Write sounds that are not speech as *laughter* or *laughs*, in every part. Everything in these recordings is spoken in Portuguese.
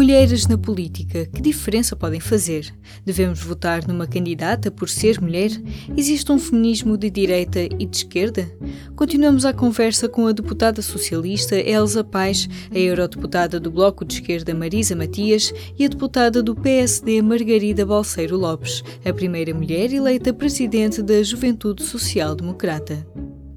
Mulheres na política, que diferença podem fazer? Devemos votar numa candidata por ser mulher? Existe um feminismo de direita e de esquerda? Continuamos a conversa com a deputada socialista Elsa Paz, a eurodeputada do Bloco de Esquerda Marisa Matias e a deputada do PSD Margarida Balseiro Lopes, a primeira mulher eleita presidente da Juventude Social Democrata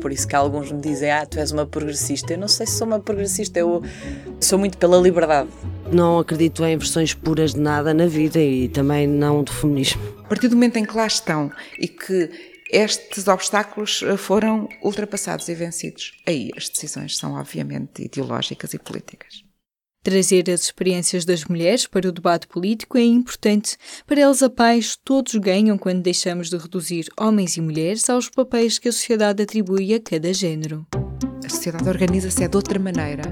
por isso que alguns me dizem, ah, tu és uma progressista. Eu não sei se sou uma progressista, eu sou muito pela liberdade. Não acredito em versões puras de nada na vida e também não do feminismo. A partir do momento em que lá estão e que estes obstáculos eh, foram ultrapassados e vencidos, aí as decisões são obviamente ideológicas e políticas. Trazer as experiências das mulheres para o debate político é importante. Para eles, a paz, todos ganham quando deixamos de reduzir homens e mulheres aos papéis que a sociedade atribui a cada género. A sociedade organiza-se é de outra maneira,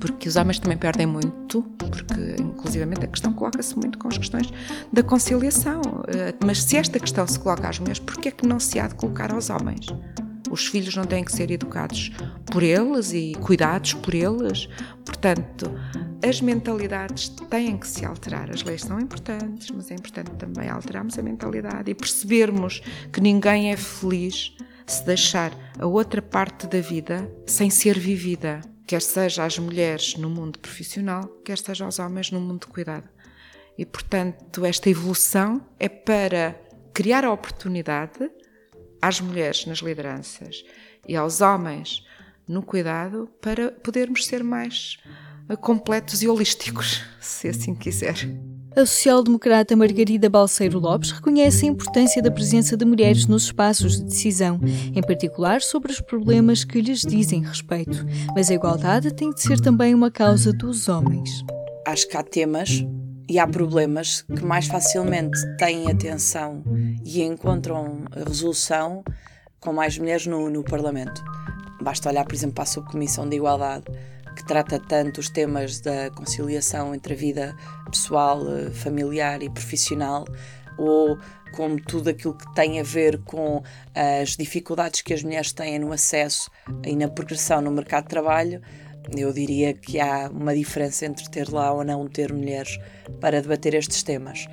porque os homens também perdem muito, porque inclusivamente a questão coloca-se muito com as questões da conciliação. Eh, mas se esta questão se coloca às mulheres, por que é que não se há de colocar aos homens? Os filhos não têm que ser educados por eles e cuidados por eles. Portanto, as mentalidades têm que se alterar. As leis são importantes, mas é importante também alterarmos a mentalidade e percebermos que ninguém é feliz se deixar a outra parte da vida sem ser vivida, quer seja as mulheres no mundo profissional, quer seja os homens no mundo de cuidado. E, portanto, esta evolução é para criar a oportunidade às mulheres nas lideranças e aos homens no cuidado para podermos ser mais eh, completos e holísticos, *laughs* se assim quiser. A social-democrata Margarida Balseiro Lopes reconhece a importância da presença de mulheres nos espaços de decisão, em particular sobre os problemas que lhes dizem respeito. Mas a igualdade tem de ser também uma causa dos homens. Acho que há temas e há problemas que mais facilmente têm atenção e encontram resolução com mais mulheres no, no Parlamento. Basta olhar, por exemplo, para a Subcomissão de Igualdade, que trata tanto os temas da conciliação entre a vida pessoal, eh, familiar e profissional, ou como tudo aquilo que tem a ver com as dificuldades que as mulheres têm no acesso e na progressão no mercado de trabalho, eu diria que há uma diferença entre ter lá ou não ter mulheres para debater estes temas.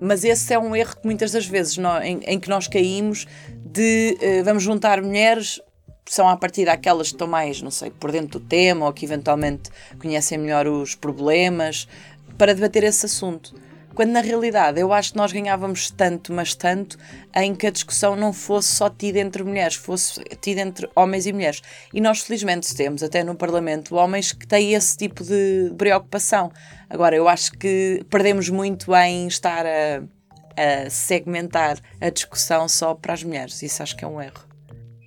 Mas esse é um erro que muitas das vezes nós, em, em, que nós caímos de uh, vamos juntar mulheres, são a partir daquelas que estão mais, não sei, por dentro do tema ou que eventualmente conhecem melhor os problemas, para debater esse assunto. Quando na realidade eu acho que nós ganhávamos tanto, mas tanto, em que a discussão não fosse só tida entre mulheres, fosse tida entre homens e mulheres. E nós felizmente temos, até no Parlamento, homens que têm esse tipo de preocupação. Agora, eu acho que perdemos muito em estar a, a segmentar a discussão só para as mulheres. Isso acho que é um erro.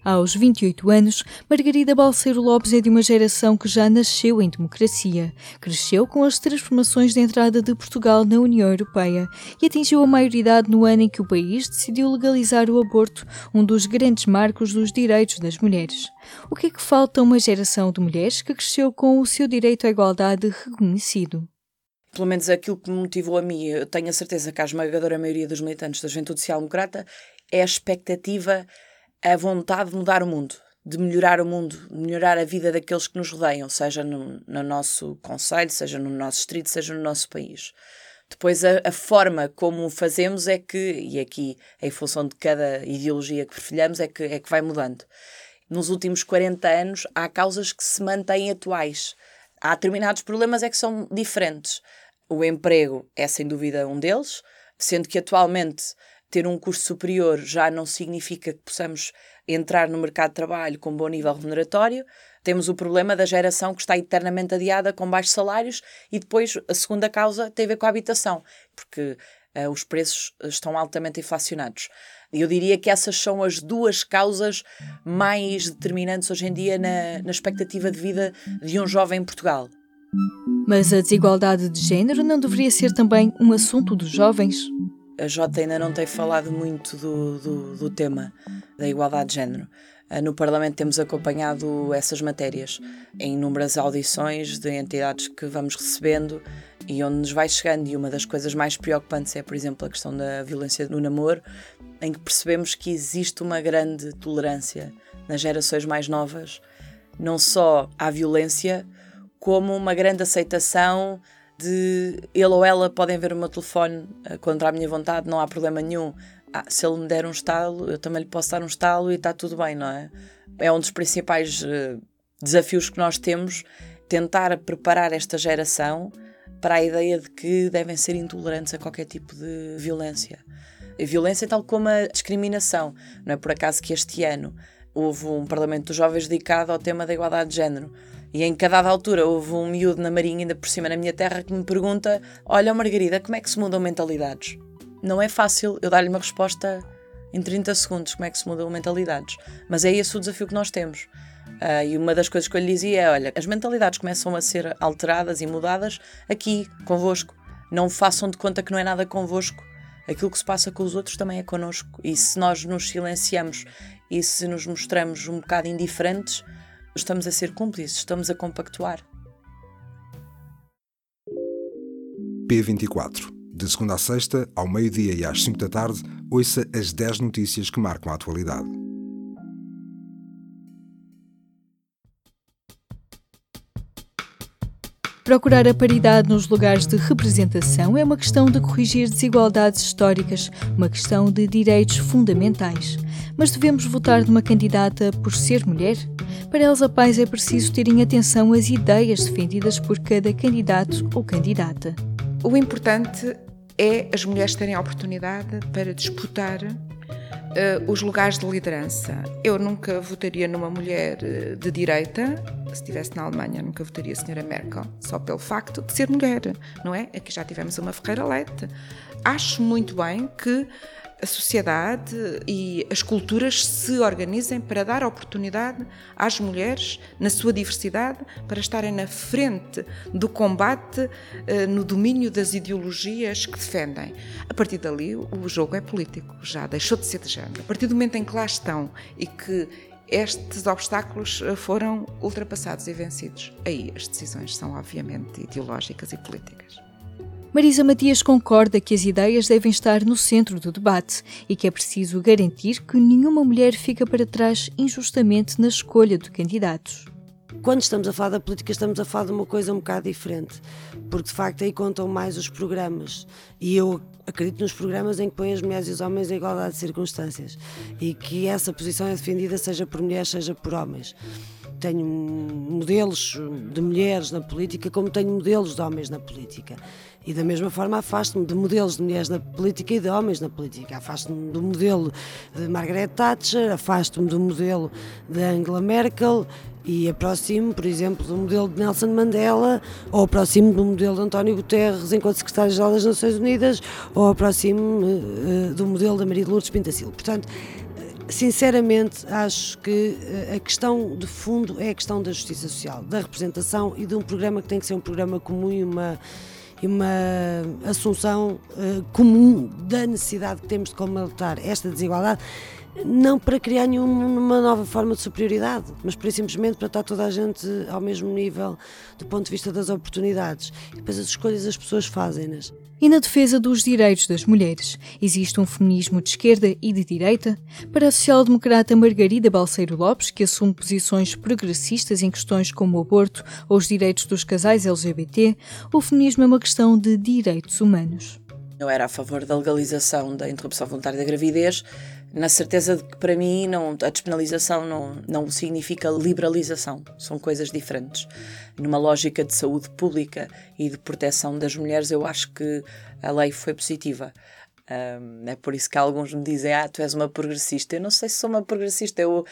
Aos 28 anos, Margarida Balseiro Lopes é de uma geração que já nasceu em democracia, cresceu com as transformações de entrada de Portugal na União Europeia e atingiu a maioridade no ano em que o país decidiu legalizar o aborto, um dos grandes marcos dos direitos das mulheres. O que é que falta a uma geração de mulheres que cresceu com o seu direito à igualdade reconhecido? pelo menos aquilo que me motivou a mim, eu tenho a certeza que a esmagadora maioria dos militantes da Juventude Social Democrata é a expectativa a vontade de mudar o mundo, de melhorar o mundo, melhorar a vida daqueles que nos rodeiam, seja no, no nosso conselho, seja no nosso distrito, seja no nosso país. Depois, a, a, forma como fazemos é que, e aqui em função de cada ideologia que perfilhamos, é que, é que vai mudando. Nos últimos 40 anos, há causas que se mantêm atuais. Há determinados problemas é que são diferentes. O emprego é sem dúvida um deles, sendo que atualmente ter um curso superior já não significa que possamos entrar no mercado de trabalho com bom nível remuneratório. Temos o problema da geração que está eternamente adiada com baixos salários e depois a segunda causa tem a ver com a habitação, porque uh, os preços estão altamente inflacionados. Eu diria que essas são as duas causas mais determinantes hoje em dia na, na expectativa de vida de um jovem em Portugal. Mas a desigualdade de género não deveria ser também um assunto dos jovens? A Jota ainda não tem falado muito do, do, do tema da igualdade de género. Ah, no Parlamento temos acompanhado essas matérias em inúmeras audições de entidades que vamos recebendo e onde nos vai chegando. E uma das coisas mais preocupantes é, por exemplo, a questão da violência no namoro, em que percebemos que existe uma grande tolerância nas gerações mais novas, não só à violência, como uma grande aceitação de ele ou ela podem ver o meu telefone uh, contra a minha vontade, não há problema nenhum. Ah, se ele me der um estalo, eu também lhe posso dar um estalo e está tudo bem, não é? É um dos principais uh, desafios que nós temos, tentar preparar esta geração para a ideia de que devem ser intolerantes a qualquer tipo de violência. A violência tal como a discriminação. Não é por acaso que este ano houve um Parlamento dos Jovens dedicado ao tema da igualdade de género. E em cada altura houve um miúdo na Marinha, ainda por cima na minha terra, que me pergunta: Olha, Margarida, como é que se mudam mentalidades? Não é fácil eu dar-lhe uma resposta em 30 segundos como é que se mudam mentalidades. Mas é esse o desafio que nós temos. Uh, e uma das coisas que eu lhe dizia é: olha, as mentalidades começam a ser alteradas e mudadas aqui, convosco. Não façam de conta que não é nada convosco. Aquilo que se passa com os outros também é connosco. E se nós nos silenciamos e se nos mostramos um bocado indiferentes, estamos a ser cúmplices, estamos a compactuar. P24. De segunda a sexta, ao meio-dia e às 5 da tarde, ouça as 10 notícias que marcam a atualidade. Procurar a paridade nos lugares de representação é uma questão de corrigir desigualdades históricas, uma questão de direitos fundamentais. Mas devemos votar numa candidata por ser mulher? Para Elsa Pais é preciso terem atenção às ideias defendidas por cada candidato ou candidata. O importante é as mulheres terem a oportunidade para disputar Uh, os lugares de liderança. Eu nunca votaria numa mulher uh, de direita, se estivesse na Alemanha, nunca votaria a senhora Merkel, só pelo facto de ser mulher, não é? Aqui já tivemos uma Ferreira Leite. Acho muito bem que a sociedade e as culturas se organizem para dar oportunidade às mulheres, na sua diversidade, para estarem na frente do combate eh, no domínio das ideologias que defendem. A partir dali, o jogo é político, já deixou de ser de género. A partir do momento em que lá estão e que estes obstáculos eh, foram ultrapassados e vencidos, aí as decisões são obviamente ideológicas e políticas. Marisa Matias concorda que as ideias devem estar no centro do debate e que é preciso garantir que nenhuma mulher fica para trás injustamente na escolha de candidatos. Quando estamos a falar da política, estamos a falar de uma coisa um bocado diferente, porque de facto aí contam mais os programas. E eu acredito nos programas em que põem as mulheres e os homens em igualdade de circunstâncias e que essa posição é defendida seja por mulheres, seja por homens tenho modelos de mulheres na política, como tenho modelos de homens na política. E da mesma forma afasto-me de modelos de mulheres na política e de homens na política. Afasto-me do modelo de Margaret Thatcher, afasto-me do modelo de Angela Merkel e aproximo, por exemplo, do modelo de Nelson Mandela, ou aproximo do modelo de António Guterres enquanto secretário-geral das Nações Unidas, ou aproximo uh, do modelo da Maria de Lourdes Pintacil. Portanto, sinceramente, acho que a questão de fundo é a questão da justiça social, da representação e de um programa que tem que ser um programa comum e uma e uma assunção uh, comum da necessidade que temos de combater esta desigualdade, não para criar nenhuma nova forma de superioridade, mas para simplesmente para estar toda a gente ao mesmo nível do ponto de vista das oportunidades. E depois as escolhas as pessoas fazem-nas e na defesa dos direitos das mulheres. Existe um feminismo de esquerda e de direita? Para a social-democrata Margarida Balseiro Lopes, que assume posições progressistas em questões como o aborto ou os direitos dos casais LGBT, o feminismo é uma questão de direitos humanos. Eu era a favor da legalização da interrupção voluntária da gravidez, na certeza de que para mim não, a despenalização não, não significa liberalização, são coisas diferentes. Numa lógica de saúde pública e de proteção das mulheres, eu acho que a lei foi positiva. Um, é por isso que alguns me dizem: Ah, tu és uma progressista. Eu não sei se sou uma progressista, eu,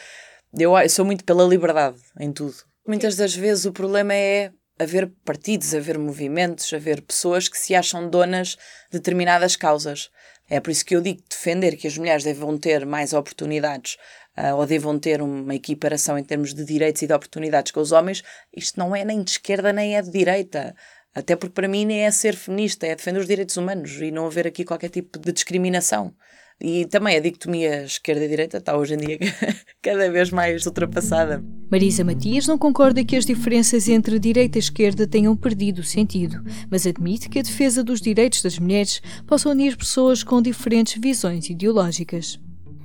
eu, eu sou muito pela liberdade em tudo. Muitas das vezes o problema é haver partidos, haver movimentos, haver pessoas que se acham donas de determinadas causas. É por isso que eu digo defender que as mulheres devam ter mais oportunidades uh, ou devam ter uma equiparação em termos de direitos e de oportunidades com os homens. Isto não é nem de esquerda nem é de direita. Até porque para mim nem é ser feminista, é defender os direitos humanos e não haver aqui qualquer tipo de discriminação. E também a dicotomia esquerda-direita está hoje em dia *laughs* cada vez mais ultrapassada. Marisa Matias não concorda que as diferenças entre direita e esquerda tenham perdido o sentido, mas admite que a defesa dos direitos das mulheres possa unir pessoas com diferentes visões ideológicas.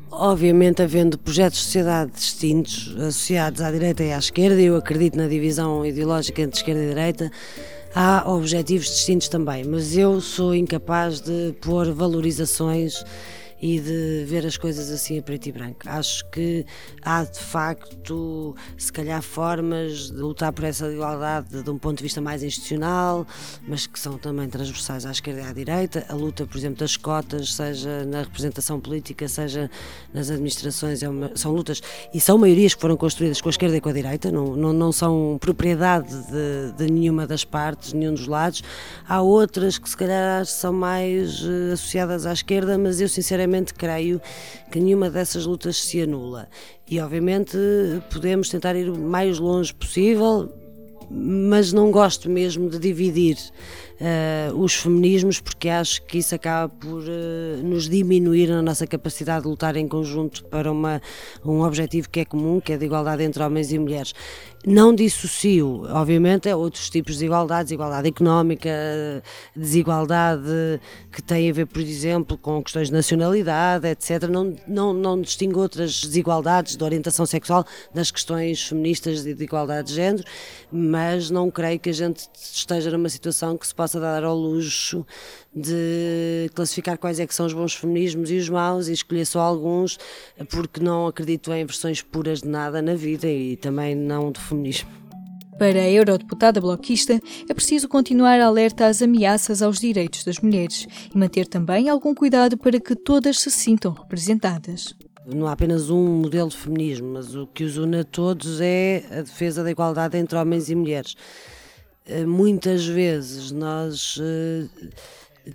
Obviamente, havendo projetos de sociedade distintos, associados à direita e à esquerda, eu acredito na divisão ideológica entre esquerda e direita, há objetivos distintos também, mas eu sou incapaz de pôr valorizações e de ver as coisas assim a preto e branco. Acho que há de facto, se calhar, formas de lutar por essa igualdade de um ponto de vista mais institucional, mas que são também transversais à esquerda e à direita. A luta, por exemplo, das cotas, seja na representação política, seja nas administrações, é uma, são lutas e são maiorias que foram construídas com a esquerda e com a direita, não, não, não são propriedade de, de nenhuma das partes, nenhum dos lados. Há outras que, se calhar, são mais uh, associadas à esquerda, mas eu, sinceramente, sinceramente creio que nenhuma dessas lutas se anula. E obviamente podemos tentar ir o mais longe possível, mas não gosto mesmo de dividir uh, os feminismos porque acho que isso acaba por uh, nos diminuir na nossa capacidade de lutar em conjunto para uma, um objetivo que é comum, que é de igualdade entre homens e mulheres. Não dissocio, obviamente, outros tipos de igualdade, desigualdade económica, desigualdade que tem a ver, por exemplo, com questões de nacionalidade, etc. Não, não, não distingo outras desigualdades de orientação sexual das questões feministas de igualdade de género, mas não creio que a gente esteja numa situação que se possa dar ao luxo de classificar quais é que são os bons feminismos e os maus e escolher só alguns, porque não acredito em versões puras de nada na vida e também não de feminismo. Para a eurodeputada bloquista, é preciso continuar alerta às ameaças aos direitos das mulheres e manter também algum cuidado para que todas se sintam representadas. Não há apenas um modelo de feminismo, mas o que os une a todos é a defesa da igualdade entre homens e mulheres. Eh, muitas vezes nós eh,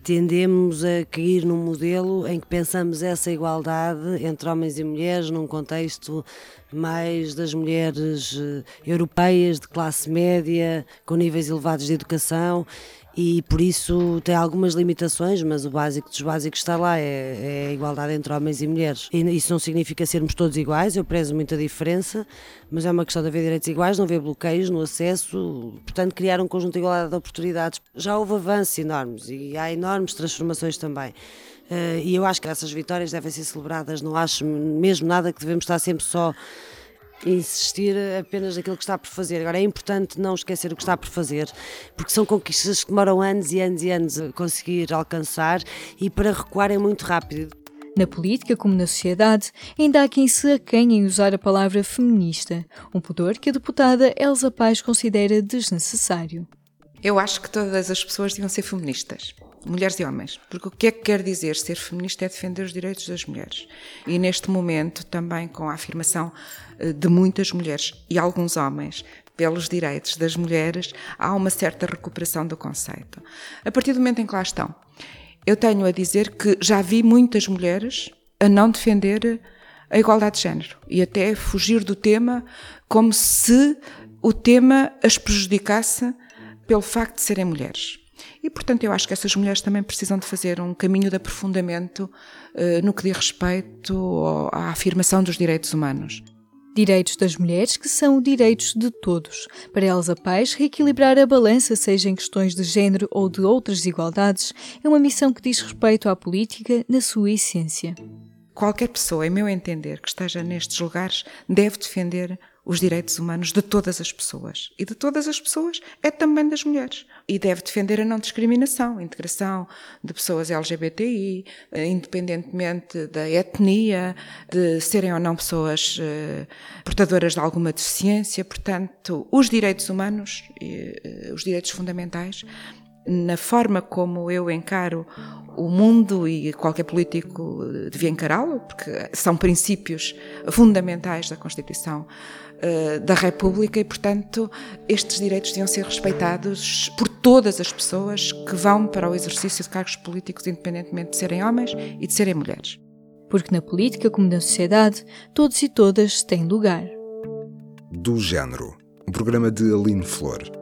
tendemos a cair num modelo em que pensamos essa igualdade entre homens e mulheres num contexto mais das mulheres eh, europeias de classe média, com níveis elevados de educação e por isso tem algumas limitações, mas o básico dos básicos está lá, é, é, a igualdade entre homens e mulheres. E isso não significa sermos todos iguais, eu prezo muita diferença, mas é uma questão de haver direitos iguais, não haver bloqueios no acesso, portanto criar um conjunto de igualdade de oportunidades. Já houve avanços enormes e há enormes transformações também. Uh, e eu acho que essas vitórias devem ser celebradas, não acho mesmo nada que devemos estar sempre só insistir apenas naquilo que está por fazer. Agora é importante não esquecer o que está por fazer, porque são conquistas que demoram anos e anos e anos a conseguir alcançar e para recuar é muito rápido. Na política, como na sociedade, ainda há quem se acanhe em usar a palavra feminista, um pudor que a deputada Elsa Paz considera desnecessário. Eu acho que todas as pessoas deviam ser feministas mulheres e homens. Porque o que é que quer dizer ser feminista é defender os direitos das mulheres. E neste momento, também com a afirmação eh, de muitas mulheres e alguns homens pelos direitos das mulheres, há uma certa recuperação do conceito. A partir do momento em que lá estão, eu tenho a dizer que já vi muitas mulheres a não defender a igualdade de género e até fugir do tema como se o tema as prejudicasse pelo facto de serem mulheres. E, portanto, eu acho que essas mulheres também precisam de fazer um caminho de aprofundamento uh, no que diz respeito à afirmação dos direitos humanos. Direitos das mulheres que são direitos de todos. Para Elsa Paz, reequilibrar a balança, seja em questões de género ou de outras desigualdades, é uma missão que diz respeito à política na sua essência. Qualquer pessoa, em meu entender, que esteja nestes lugares, deve defender os direitos humanos de todas as pessoas. E de todas as pessoas é também das mulheres. E deve defender a não discriminação, a integração de pessoas LGBTI, eh, independentemente da etnia, de serem ou não pessoas uh, portadoras de alguma deficiência. Portanto, os direitos humanos, uh, os direitos fundamentais, na forma como eu encaro o mundo e qualquer político devia encará-lo, porque são princípios fundamentais da Constituição uh, da República e, portanto, estes direitos deviam ser respeitados por todas as pessoas que vão para o exercício de cargos políticos, independentemente de serem homens e de serem mulheres. Porque na política, como na sociedade, todos e todas têm lugar. Do Género, um programa de Aline Flor.